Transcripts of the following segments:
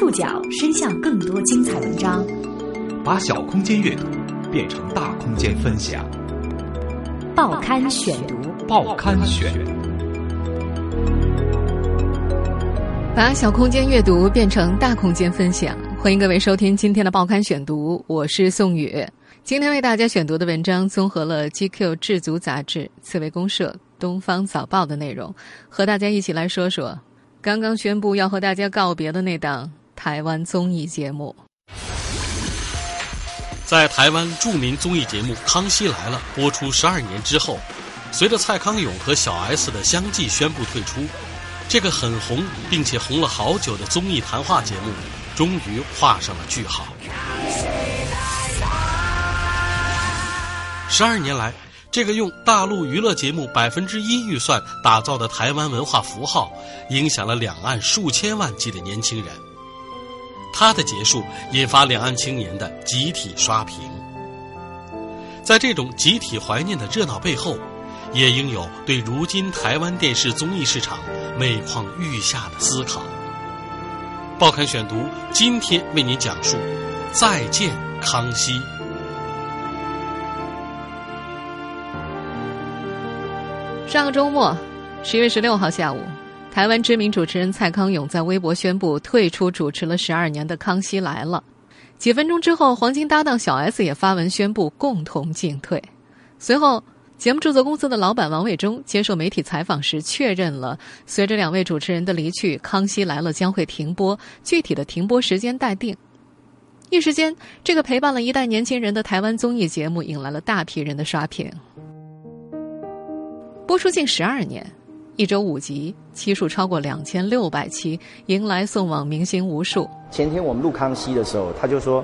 触角伸向更多精彩文章，把小空间阅读变成大空间分享。报刊选读，报刊选，把小空间阅读变成大空间分享。欢迎各位收听今天的报刊选读，我是宋宇。今天为大家选读的文章综合了《GQ》智足杂志、《刺猬公社》、《东方早报》的内容，和大家一起来说说刚刚宣布要和大家告别的那档台湾综艺节目。在台湾著名综艺节目《康熙来了》播出十二年之后，随着蔡康永和小 S 的相继宣布退出，这个很红并且红了好久的综艺谈话节目，终于画上了句号。十二年来，这个用大陆娱乐节目百分之一预算打造的台湾文化符号，影响了两岸数千万计的年轻人。它的结束，引发两岸青年的集体刷屏。在这种集体怀念的热闹背后，也应有对如今台湾电视综艺市场每况愈下的思考。报刊选读今天为您讲述：再见康熙。上个周末，十月十六号下午，台湾知名主持人蔡康永在微博宣布退出主持了十二年的《康熙来了》。几分钟之后，黄金搭档小 S 也发文宣布共同进退。随后，节目制作公司的老板王伟忠接受媒体采访时确认了，随着两位主持人的离去，《康熙来了》将会停播，具体的停播时间待定。一时间，这个陪伴了一代年轻人的台湾综艺节目引来了大批人的刷屏。播出近十二年，一周五集，期数超过两千六百期，迎来送往明星无数。前天我们录康熙的时候，他就说：“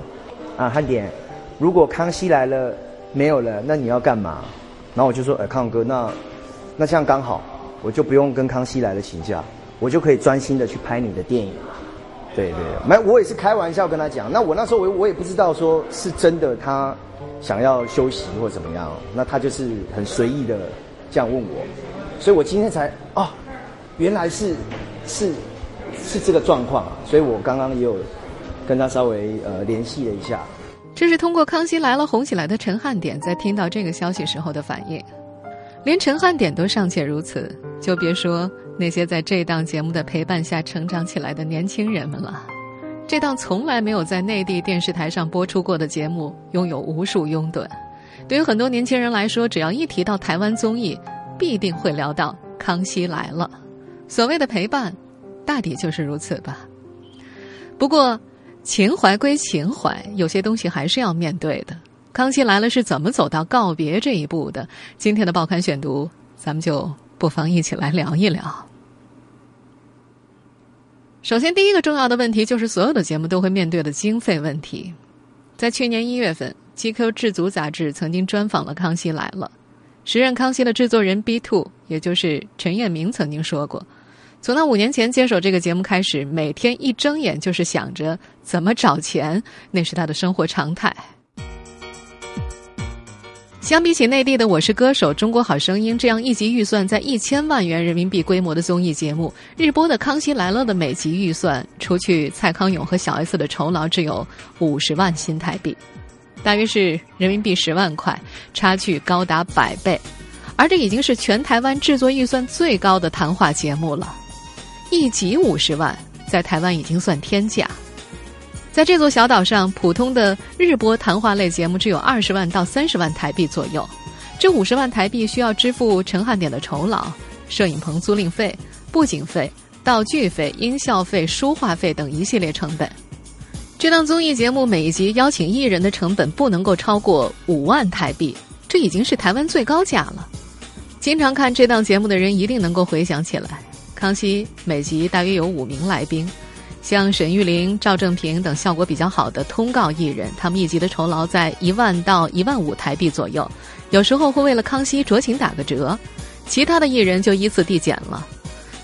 啊，汉典，如果康熙来了没有了，那你要干嘛？”然后我就说：“哎，康哥，那那这样刚好，我就不用跟康熙来了请假，我就可以专心的去拍你的电影。”对对，没，我也是开玩笑跟他讲。那我那时候我我也不知道说是真的，他想要休息或怎么样，那他就是很随意的。这样问我，所以我今天才哦，原来是是是这个状况啊！所以我刚刚也有跟他稍微呃联系了一下。这是通过《康熙来了》红起来的陈汉典在听到这个消息时候的反应。连陈汉典都尚且如此，就别说那些在这档节目的陪伴下成长起来的年轻人们了。这档从来没有在内地电视台上播出过的节目，拥有无数拥趸。对于很多年轻人来说，只要一提到台湾综艺，必定会聊到《康熙来了》。所谓的陪伴，大抵就是如此吧。不过，情怀归情怀，有些东西还是要面对的。《康熙来了》是怎么走到告别这一步的？今天的报刊选读，咱们就不妨一起来聊一聊。首先，第一个重要的问题就是所有的节目都会面对的经费问题。在去年一月份。GQ 制足杂志曾经专访了《康熙来了》，时任康熙的制作人 B Two，也就是陈彦明曾经说过，从他五年前接手这个节目开始，每天一睁眼就是想着怎么找钱，那是他的生活常态。相比起内地的《我是歌手》《中国好声音》这样一集预算在一千万元人民币规模的综艺节目，日播的《康熙来了》的每集预算，除去蔡康永和小 S 的酬劳，只有五十万新台币。大约是人民币十万块，差距高达百倍，而这已经是全台湾制作预算最高的谈话节目了。一集五十万，在台湾已经算天价。在这座小岛上，普通的日播谈话类节目只有二十万到三十万台币左右，这五十万台币需要支付陈汉典的酬劳、摄影棚租赁费、布景费、道具费、音效费、书画费等一系列成本。这档综艺节目每一集邀请艺人的成本不能够超过五万台币，这已经是台湾最高价了。经常看这档节目的人一定能够回想起来，康熙每集大约有五名来宾，像沈玉琳、赵正平等效果比较好的通告艺人，他们一集的酬劳在一万到一万五台币左右，有时候会为了康熙酌情打个折，其他的艺人就依次递减了。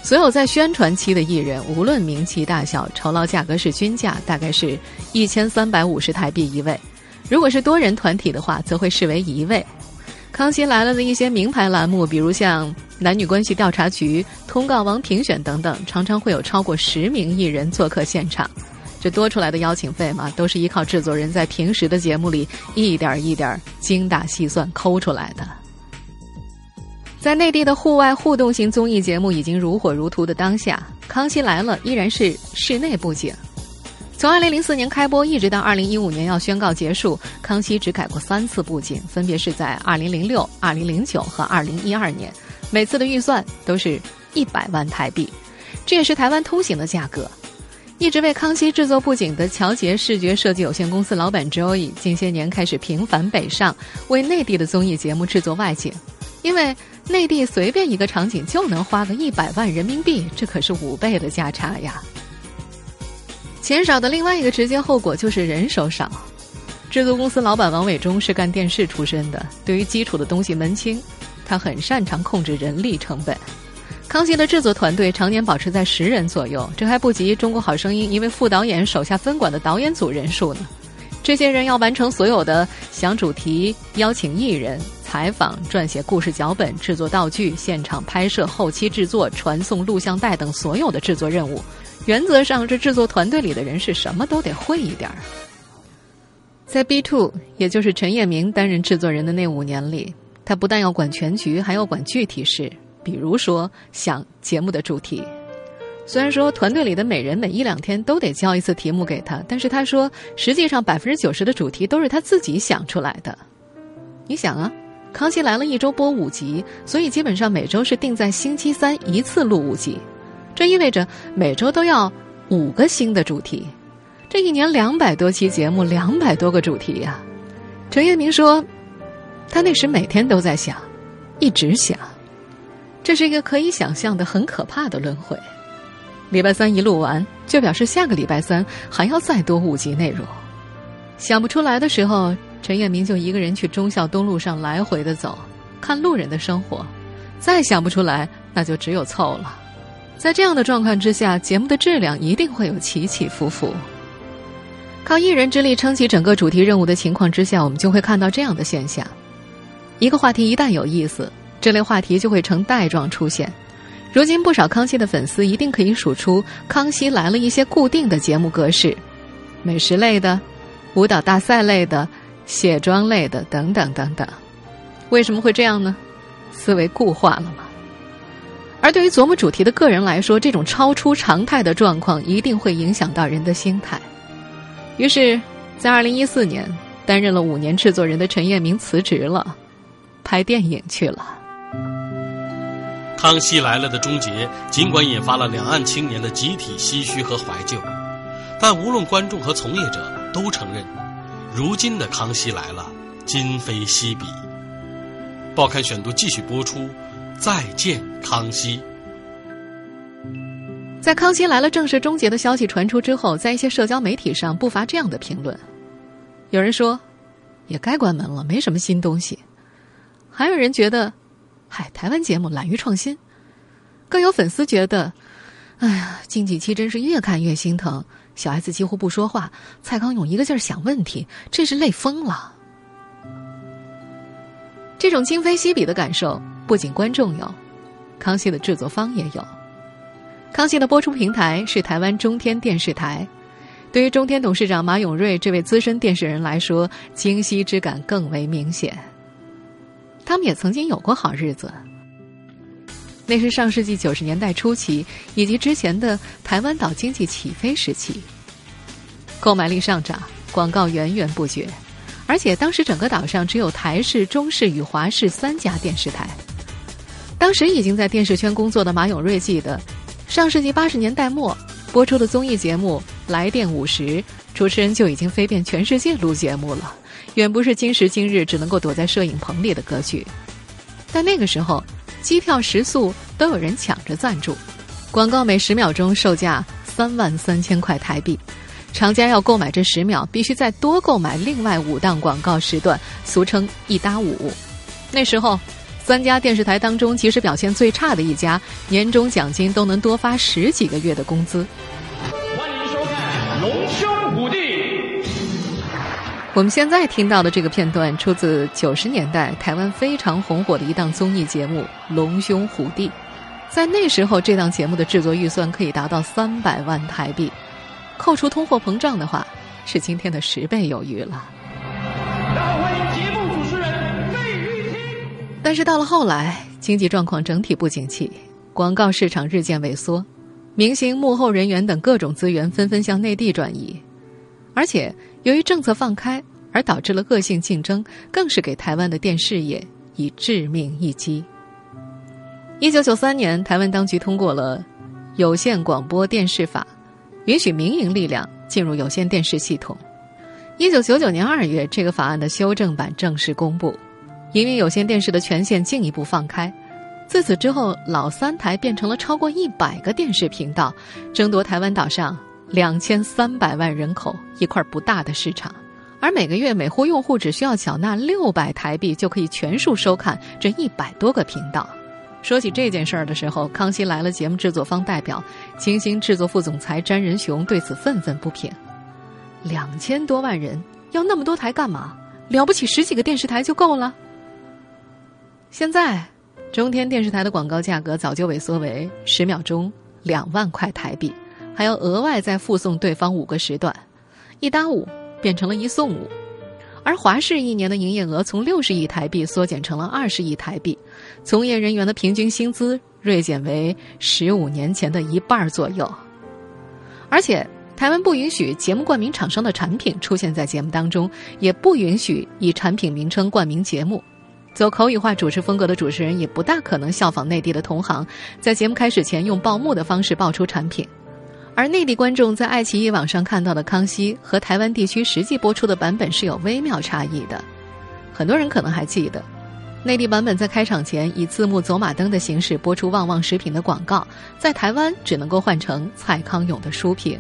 所有在宣传期的艺人，无论名气大小，酬劳价格是均价，大概是一千三百五十台币一位。如果是多人团体的话，则会视为一位。康熙来了的一些名牌栏目，比如像男女关系调查局、通告王评选等等，常常会有超过十名艺人做客现场。这多出来的邀请费嘛，都是依靠制作人在平时的节目里一点一点精打细算抠出来的。在内地的户外互动型综艺节目已经如火如荼的当下，《康熙来了》依然是室内布景。从2004年开播一直到2015年要宣告结束，康熙只改过三次布景，分别是在2006、2009和2012年，每次的预算都是一百万台币，这也是台湾通行的价格。一直为康熙制作布景的乔杰视觉设计有限公司老板 Joey，近些年开始频繁北上，为内地的综艺节目制作外景，因为。内地随便一个场景就能花个一百万人民币，这可是五倍的价差呀！钱少的另外一个直接后果就是人手少。制作公司老板王伟忠是干电视出身的，对于基础的东西门清，他很擅长控制人力成本。康熙的制作团队常年保持在十人左右，这还不及《中国好声音》一位副导演手下分管的导演组人数呢。这些人要完成所有的想主题、邀请艺人。采访、撰写故事脚本、制作道具、现场拍摄、后期制作、传送录像带等所有的制作任务，原则上这制作团队里的人是什么都得会一点儿。在 B Two，也就是陈彦明担任制作人的那五年里，他不但要管全局，还要管具体事，比如说想节目的主题。虽然说团队里的每人每一两天都得交一次题目给他，但是他说，实际上百分之九十的主题都是他自己想出来的。你想啊。康熙来了一周播五集，所以基本上每周是定在星期三一次录五集，这意味着每周都要五个新的主题，这一年两百多期节目，两百多个主题呀。陈彦明说，他那时每天都在想，一直想，这是一个可以想象的很可怕的轮回。礼拜三一录完，就表示下个礼拜三还要再多五集内容，想不出来的时候。陈彦明就一个人去忠孝东路上来回的走，看路人的生活，再想不出来，那就只有凑了。在这样的状况之下，节目的质量一定会有起起伏伏。靠一人之力撑起整个主题任务的情况之下，我们就会看到这样的现象：一个话题一旦有意思，这类话题就会呈带状出现。如今不少康熙的粉丝一定可以数出《康熙来了》一些固定的节目格式：美食类的、舞蹈大赛类的。卸妆类的等等等等，为什么会这样呢？思维固化了吗？而对于琢磨主题的个人来说，这种超出常态的状况一定会影响到人的心态。于是，在二零一四年，担任了五年制作人的陈彦明辞职了，拍电影去了。《康熙来了》的终结，尽管引发了两岸青年的集体唏嘘和怀旧，但无论观众和从业者都承认。如今的《康熙来了》，今非昔比。报刊选读继续播出，再见康熙。在《康熙来了》正式终结的消息传出之后，在一些社交媒体上不乏这样的评论：有人说，也该关门了，没什么新东西；还有人觉得，嗨，台湾节目懒于创新；更有粉丝觉得，哎呀，近几期真是越看越心疼。小 S 几乎不说话，蔡康永一个劲儿想问题，真是累疯了。这种今非昔比的感受，不仅观众有，康熙的制作方也有。康熙的播出平台是台湾中天电视台，对于中天董事长马永瑞这位资深电视人来说，今昔之感更为明显。他们也曾经有过好日子。那是上世纪九十年代初期以及之前的台湾岛经济起飞时期，购买力上涨，广告源源不绝，而且当时整个岛上只有台式、中式与华式三家电视台。当时已经在电视圈工作的马永瑞记得，上世纪八十年代末播出的综艺节目《来电五十》，主持人就已经飞遍全世界录节目了，远不是今时今日只能够躲在摄影棚里的格局。但那个时候。机票、食宿都有人抢着赞助，广告每十秒钟售价三万三千块台币，厂家要购买这十秒，必须再多购买另外五档广告时段，俗称一搭五。那时候，三家电视台当中，即使表现最差的一家，年终奖金都能多发十几个月的工资。欢迎收看《龙兄虎弟我们现在听到的这个片段出自九十年代台湾非常红火的一档综艺节目《龙兄虎弟》。在那时候，这档节目的制作预算可以达到三百万台币，扣除通货膨胀的话，是今天的十倍有余了。欢迎节目主持人费玉清。但是到了后来，经济状况整体不景气，广告市场日渐萎缩，明星、幕后人员等各种资源纷纷向内地转移，而且由于政策放开而导致了恶性竞争，更是给台湾的电视业以致命一击。一九九三年，台湾当局通过了《有线广播电视法》，允许民营力量进入有线电视系统。一九九九年二月，这个法案的修正版正式公布，营运有线电视的权限进一步放开。自此之后，老三台变成了超过一百个电视频道，争夺台湾岛上两千三百万人口一块不大的市场。而每个月每户用户只需要缴纳六百台币，就可以全数收看这一百多个频道。说起这件事儿的时候，《康熙来了》节目制作方代表、清星制作副总裁詹仁雄对此愤愤不平：“两千多万人要那么多台干嘛？了不起十几个电视台就够了。”现在，中天电视台的广告价格早就萎缩为十秒钟两万块台币，还要额外再附送对方五个时段，一搭五变成了一送五。而华视一年的营业额从六十亿台币缩减成了二十亿台币，从业人员的平均薪资锐减为十五年前的一半左右。而且，台湾不允许节目冠名厂商的产品出现在节目当中，也不允许以产品名称冠名节目。走口语化主持风格的主持人也不大可能效仿内地的同行，在节目开始前用报幕的方式报出产品。而内地观众在爱奇艺网上看到的《康熙》和台湾地区实际播出的版本是有微妙差异的。很多人可能还记得，内地版本在开场前以字幕走马灯的形式播出旺旺食品的广告，在台湾只能够换成蔡康永的书评。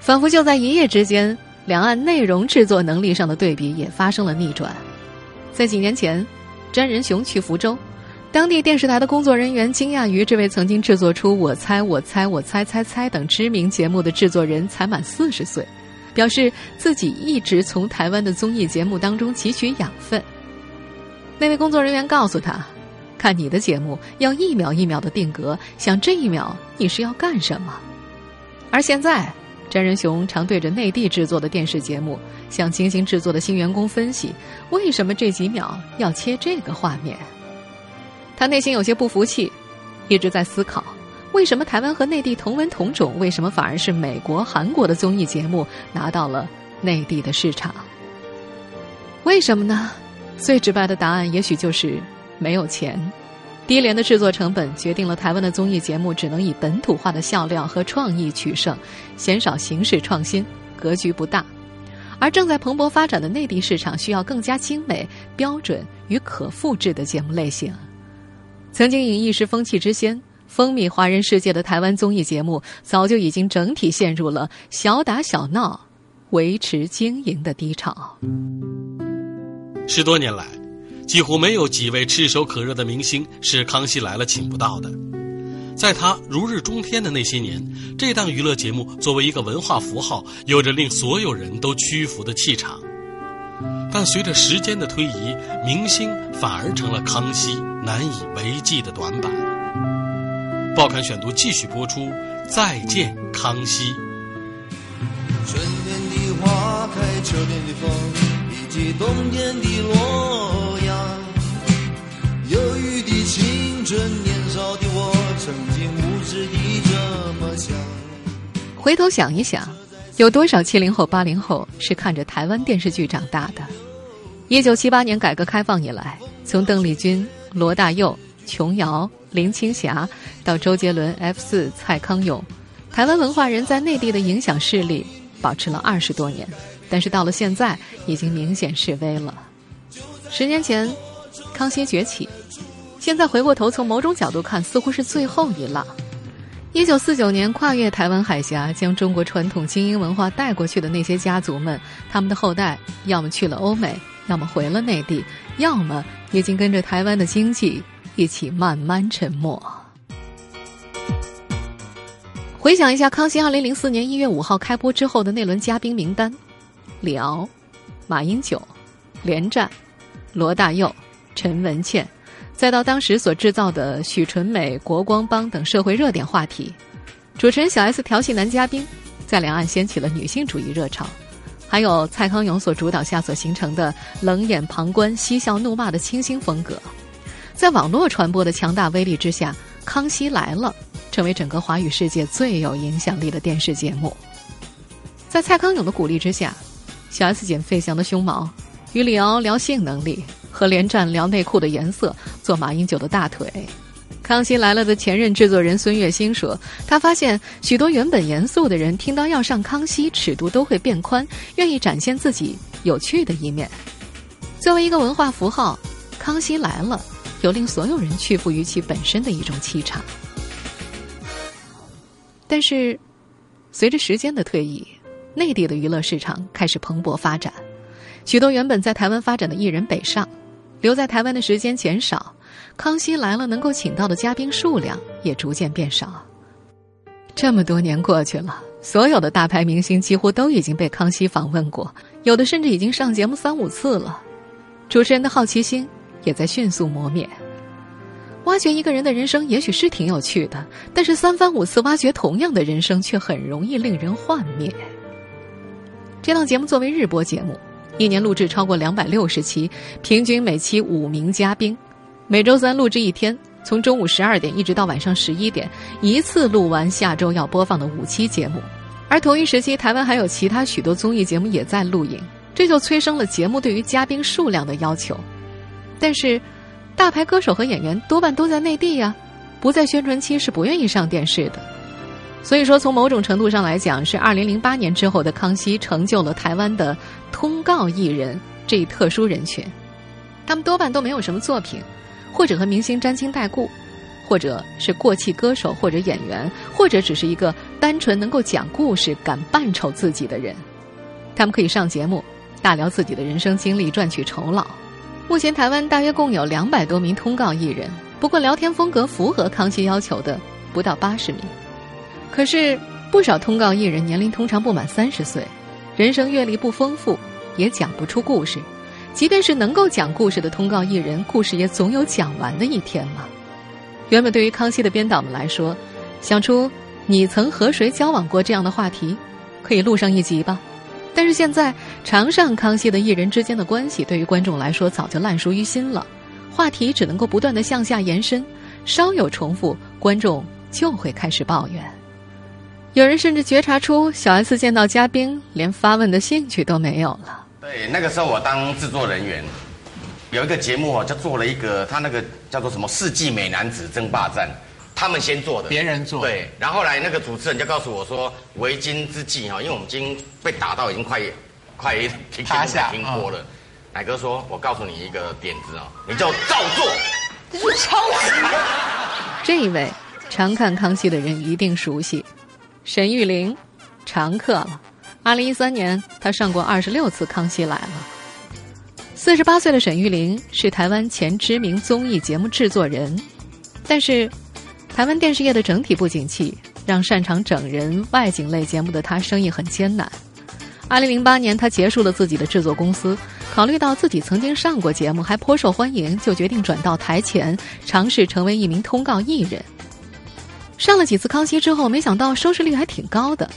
仿佛就在一夜之间，两岸内容制作能力上的对比也发生了逆转。在几年前，詹仁雄去福州。当地电视台的工作人员惊讶于这位曾经制作出《我猜我猜我猜猜猜》等知名节目的制作人才满四十岁，表示自己一直从台湾的综艺节目当中汲取养分。那位工作人员告诉他：“看你的节目要一秒一秒的定格，想这一秒你是要干什么？”而现在，詹仁雄常对着内地制作的电视节目，向精心制作的新员工分析为什么这几秒要切这个画面。他内心有些不服气，一直在思考：为什么台湾和内地同文同种，为什么反而是美国、韩国的综艺节目拿到了内地的市场？为什么呢？最直白的答案也许就是没有钱。低廉的制作成本决定了台湾的综艺节目只能以本土化的笑料和创意取胜，鲜少形式创新，格局不大。而正在蓬勃发展的内地市场需要更加精美、标准与可复制的节目类型。曾经以一时风气之先风靡华人世界的台湾综艺节目，早就已经整体陷入了小打小闹、维持经营的低潮。十多年来，几乎没有几位炙手可热的明星是《康熙来了》请不到的。在他如日中天的那些年，这档娱乐节目作为一个文化符号，有着令所有人都屈服的气场。但随着时间的推移，明星反而成了康熙难以为继的短板。报刊选读继续播出，《再见康熙》。春天的花开，秋天的风，以及冬天的洛阳。忧郁的青春，年少的我，曾经无知的这么想。回头想一想。有多少七零后、八零后是看着台湾电视剧长大的？一九七八年改革开放以来，从邓丽君、罗大佑、琼瑶、林青霞到周杰伦、F 四、蔡康永，台湾文化人在内地的影响势力保持了二十多年，但是到了现在已经明显示威了。十年前，康熙崛起，现在回过头从某种角度看，似乎是最后一浪。一九四九年跨越台湾海峡，将中国传统精英文化带过去的那些家族们，他们的后代要么去了欧美，要么回了内地，要么已经跟着台湾的经济一起慢慢沉没。回想一下，康熙二零零四年一月五号开播之后的那轮嘉宾名单：李敖、马英九、连战、罗大佑、陈文茜。再到当时所制造的许纯美、国光帮等社会热点话题，主持人小 S 调戏男嘉宾，在两岸掀起了女性主义热潮。还有蔡康永所主导下所形成的冷眼旁观、嬉笑怒骂的清新风格，在网络传播的强大威力之下，《康熙来了》成为整个华语世界最有影响力的电视节目。在蔡康永的鼓励之下，小 S 剪费翔的胸毛，与李敖聊性能力，和连战聊内裤的颜色，做马英九的大腿。《康熙来了》的前任制作人孙月星说：“他发现许多原本严肃的人听到要上康熙，尺度都会变宽，愿意展现自己有趣的一面。作为一个文化符号，《康熙来了》有令所有人屈服于其本身的一种气场。但是，随着时间的推移，内地的娱乐市场开始蓬勃发展，许多原本在台湾发展的艺人北上，留在台湾的时间减少。”康熙来了，能够请到的嘉宾数量也逐渐变少。这么多年过去了，所有的大牌明星几乎都已经被康熙访问过，有的甚至已经上节目三五次了。主持人的好奇心也在迅速磨灭。挖掘一个人的人生也许是挺有趣的，但是三番五次挖掘同样的人生，却很容易令人幻灭。这档节目作为日播节目，一年录制超过两百六十期，平均每期五名嘉宾。每周三录制一天，从中午十二点一直到晚上十一点，一次录完下周要播放的五期节目。而同一时期，台湾还有其他许多综艺节目也在录影，这就催生了节目对于嘉宾数量的要求。但是，大牌歌手和演员多半都在内地呀，不在宣传期是不愿意上电视的。所以说，从某种程度上来讲，是二零零八年之后的康熙成就了台湾的通告艺人这一特殊人群，他们多半都没有什么作品。或者和明星沾亲带故，或者是过气歌手或者演员，或者只是一个单纯能够讲故事、敢扮丑自己的人，他们可以上节目，大聊自己的人生经历，赚取酬劳。目前台湾大约共有两百多名通告艺人，不过聊天风格符合康熙要求的不到八十名。可是不少通告艺人年龄通常不满三十岁，人生阅历不丰富，也讲不出故事。即便是能够讲故事的通告艺人，故事也总有讲完的一天嘛。原本对于康熙的编导们来说，想出“你曾和谁交往过”这样的话题，可以录上一集吧。但是现在常上康熙的艺人之间的关系，对于观众来说早就烂熟于心了，话题只能够不断的向下延伸，稍有重复，观众就会开始抱怨。有人甚至觉察出小 S 见到嘉宾连发问的兴趣都没有了。对，那个时候我当制作人员，有一个节目哦，就做了一个，他那个叫做什么“世纪美男子争霸战”，他们先做的，别人做。对，然后来那个主持人就告诉我说：“为今之计哈，因为我们已经被打到已经快 快停下停播了。”奶哥说：“我告诉你一个点子哦，你就照做。”这是抄袭。这一位常看康熙的人一定熟悉，沈玉玲，常客了。二零一三年，他上过二十六次《康熙来了》。四十八岁的沈玉琳是台湾前知名综艺节目制作人，但是台湾电视业的整体不景气，让擅长整人外景类节目的他生意很艰难。二零零八年，他结束了自己的制作公司，考虑到自己曾经上过节目，还颇受欢迎，就决定转到台前，尝试成为一名通告艺人。上了几次《康熙》之后，没想到收视率还挺高的。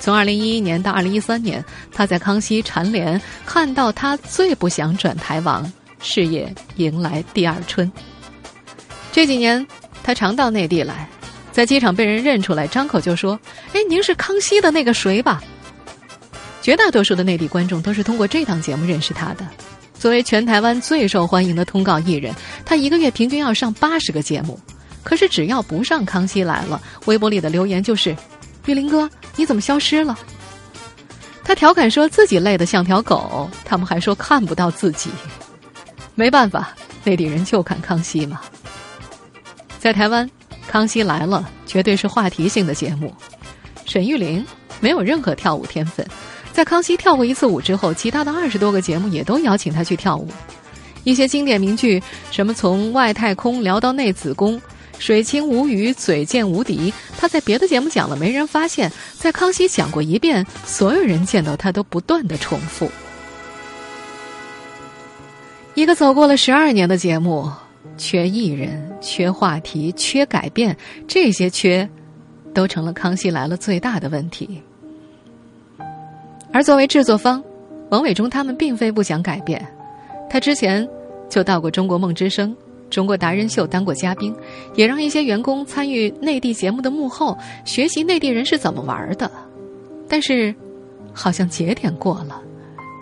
从二零一一年到二零一三年，他在康熙蝉联看到他最不想转台王，事业迎来第二春。这几年，他常到内地来，在机场被人认出来，张口就说：“哎，您是康熙的那个谁吧？”绝大多数的内地观众都是通过这档节目认识他的。作为全台湾最受欢迎的通告艺人，他一个月平均要上八十个节目。可是只要不上《康熙来了》，微博里的留言就是：“玉林哥。”你怎么消失了？他调侃说自己累得像条狗，他们还说看不到自己。没办法，内地人就看康熙嘛。在台湾，《康熙来了》绝对是话题性的节目。沈玉玲没有任何跳舞天分，在康熙跳过一次舞之后，其他的二十多个节目也都邀请他去跳舞。一些经典名句，什么从外太空聊到内子宫。水清无鱼，嘴贱无敌。他在别的节目讲了，没人发现；在康熙讲过一遍，所有人见到他都不断的重复。一个走过了十二年的节目，缺艺人，缺话题，缺改变，这些缺，都成了《康熙来了》最大的问题。而作为制作方，王伟忠他们并非不想改变。他之前就到过《中国梦之声》《中国达人秀》当过嘉宾，也让一些员工参与内地节目的幕后，学习内地人是怎么玩的。但是，好像节点过了，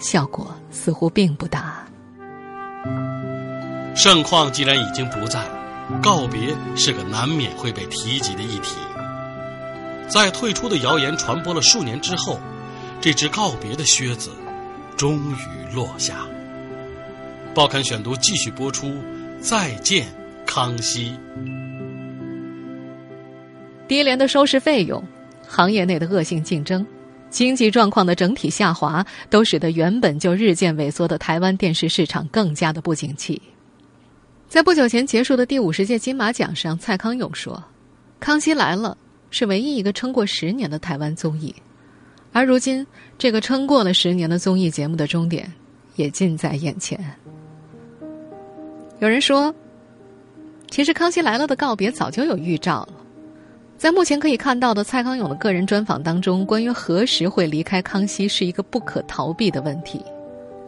效果似乎并不大。盛况既然已经不在，告别是个难免会被提及的议题。在退出的谣言传播了数年之后，这只告别的靴子终于落下。报刊选读继续播出，再见康熙。低廉的收视费用，行业内的恶性竞争，经济状况的整体下滑，都使得原本就日渐萎缩的台湾电视市场更加的不景气。在不久前结束的第五十届金马奖上，蔡康永说：“康熙来了是唯一一个撑过十年的台湾综艺，而如今这个撑过了十年的综艺节目的终点也近在眼前。”有人说，其实《康熙来了》的告别早就有预兆了。在目前可以看到的蔡康永的个人专访当中，关于何时会离开康熙是一个不可逃避的问题。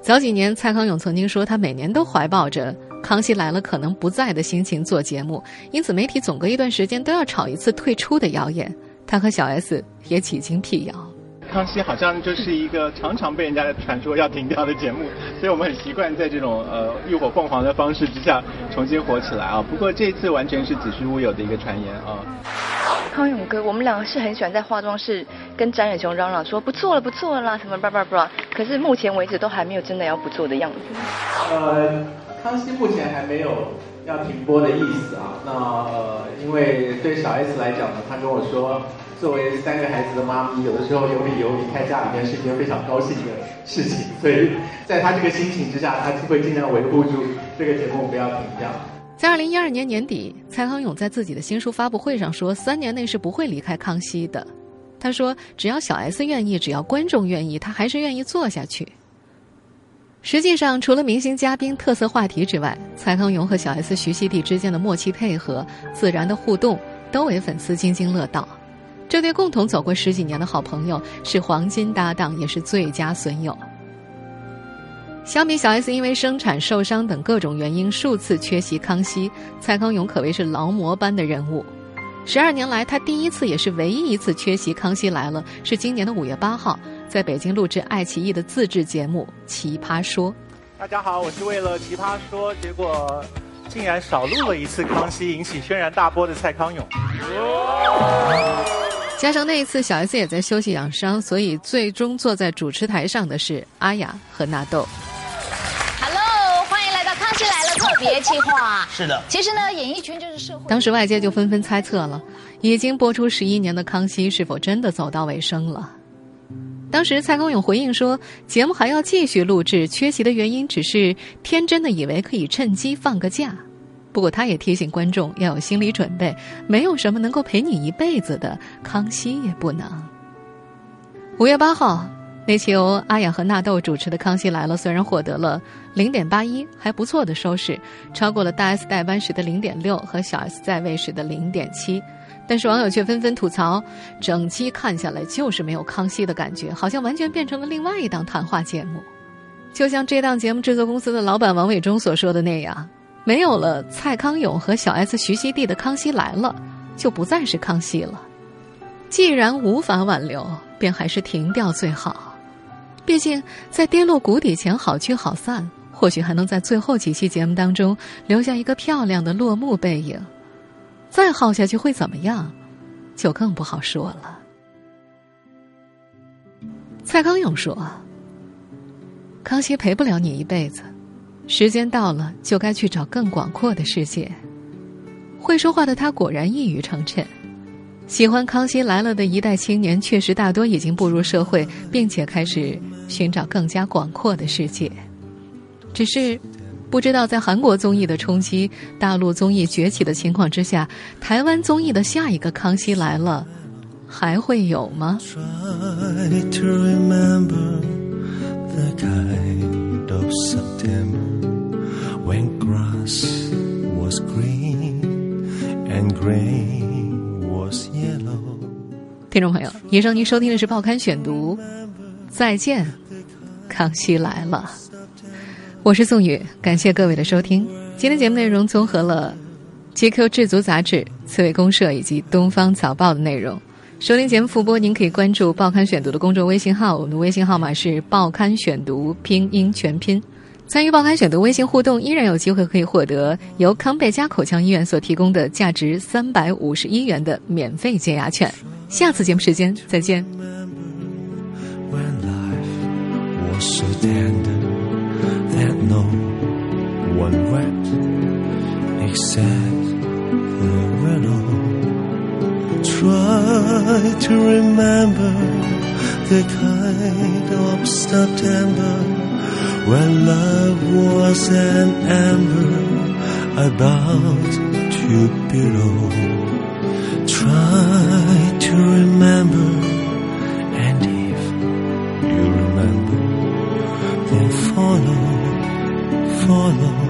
早几年，蔡康永曾经说他每年都怀抱着《康熙来了》可能不在的心情做节目，因此媒体总隔一段时间都要炒一次退出的谣言。他和小 S 也几经辟谣。康熙好像就是一个常常被人家传说要停掉的节目，所以我们很习惯在这种呃浴火凤凰的方式之下重新火起来啊。不过这次完全是子虚乌有的一个传言啊。康永哥，我们两个是很喜欢在化妆室跟詹远雄嚷嚷说不做了不做了啦什么叭叭叭，可是目前为止都还没有真的要不做的样子。呃，康熙目前还没有要停播的意思啊。那呃，因为对小 S 来讲呢，他跟我说。作为三个孩子的妈咪，有的时候有理由离开家里面是一件非常高兴的事情，所以在他这个心情之下，他就会尽量维护住这个节目不要停掉。在二零一二年年底，蔡康永在自己的新书发布会上说，三年内是不会离开康熙的。他说，只要小 S 愿意，只要观众愿意，他还是愿意做下去。实际上，除了明星嘉宾、特色话题之外，蔡康永和小 S、徐熙娣之间的默契配合、自然的互动，都为粉丝津津乐道。这对共同走过十几年的好朋友是黄金搭档，也是最佳损友。相比小 S 因为生产受伤等各种原因数次缺席康熙，蔡康永可谓是劳模般的人物。十二年来，他第一次也是唯一一次缺席《康熙来了》，是今年的五月八号，在北京录制爱奇艺的自制节目《奇葩说》。大家好，我是为了《奇葩说》，结果竟然少录了一次康熙，引起轩然大波的蔡康永。加上那一次小 S 也在休息养伤，所以最终坐在主持台上的是阿雅和纳豆。Hello，欢迎来到《康熙来了》特别计划。是的，其实呢，演艺圈就是社会。当时外界就纷纷猜测了，已经播出十一年的《康熙》是否真的走到尾声了？当时蔡康永回应说，节目还要继续录制，缺席的原因只是天真的以为可以趁机放个假。不过，他也提醒观众要有心理准备，没有什么能够陪你一辈子的，康熙也不能。五月八号，那期由阿雅和纳豆主持的《康熙来了》，虽然获得了零点八一，还不错的收视，超过了大 S 代班时的零点六和小 S 在位时的零点七，但是网友却纷纷吐槽，整期看下来就是没有康熙的感觉，好像完全变成了另外一档谈话节目。就像这档节目制作公司的老板王伟忠所说的那样。没有了蔡康永和小 S、徐熙娣的《康熙来了》，就不再是康熙了。既然无法挽留，便还是停掉最好。毕竟在跌落谷底前好聚好散，或许还能在最后几期节目当中留下一个漂亮的落幕背影。再耗下去会怎么样，就更不好说了。蔡康永说：“康熙陪不了你一辈子。”时间到了，就该去找更广阔的世界。会说话的他果然一语成谶。喜欢《康熙来了》的一代青年，确实大多已经步入社会，并且开始寻找更加广阔的世界。只是，不知道在韩国综艺的冲击、大陆综艺崛起的情况之下，台湾综艺的下一个《康熙来了》还会有吗。听众朋友，以上您收听的是《报刊选读》，再见，康熙来了。我是宋宇，感谢各位的收听。今天节目内容综合了《GQ 智足》杂志、刺猬公社以及《东方早报》的内容。收听节目复播，您可以关注《报刊选读》的公众微信号，我们的微信号码是“报刊选读”拼音全拼。参与《报刊选读》微信互动，依然有机会可以获得由康贝佳口腔医院所提供的价值三百五十一元的免费洁牙券。下次节目时间再见。No one wept except the willow. Try to remember the kind of September when love was an ember about to below. Try to remember and if you remember, then follow, 错了。